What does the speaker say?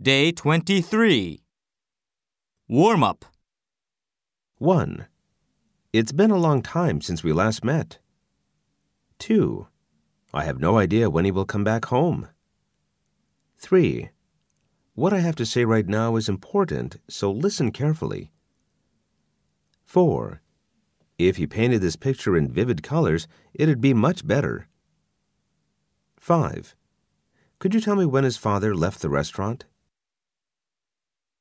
Day 23. Warm up. 1. It's been a long time since we last met. 2. I have no idea when he will come back home. 3. What I have to say right now is important, so listen carefully. 4. If he painted this picture in vivid colors, it'd be much better. 5. Could you tell me when his father left the restaurant?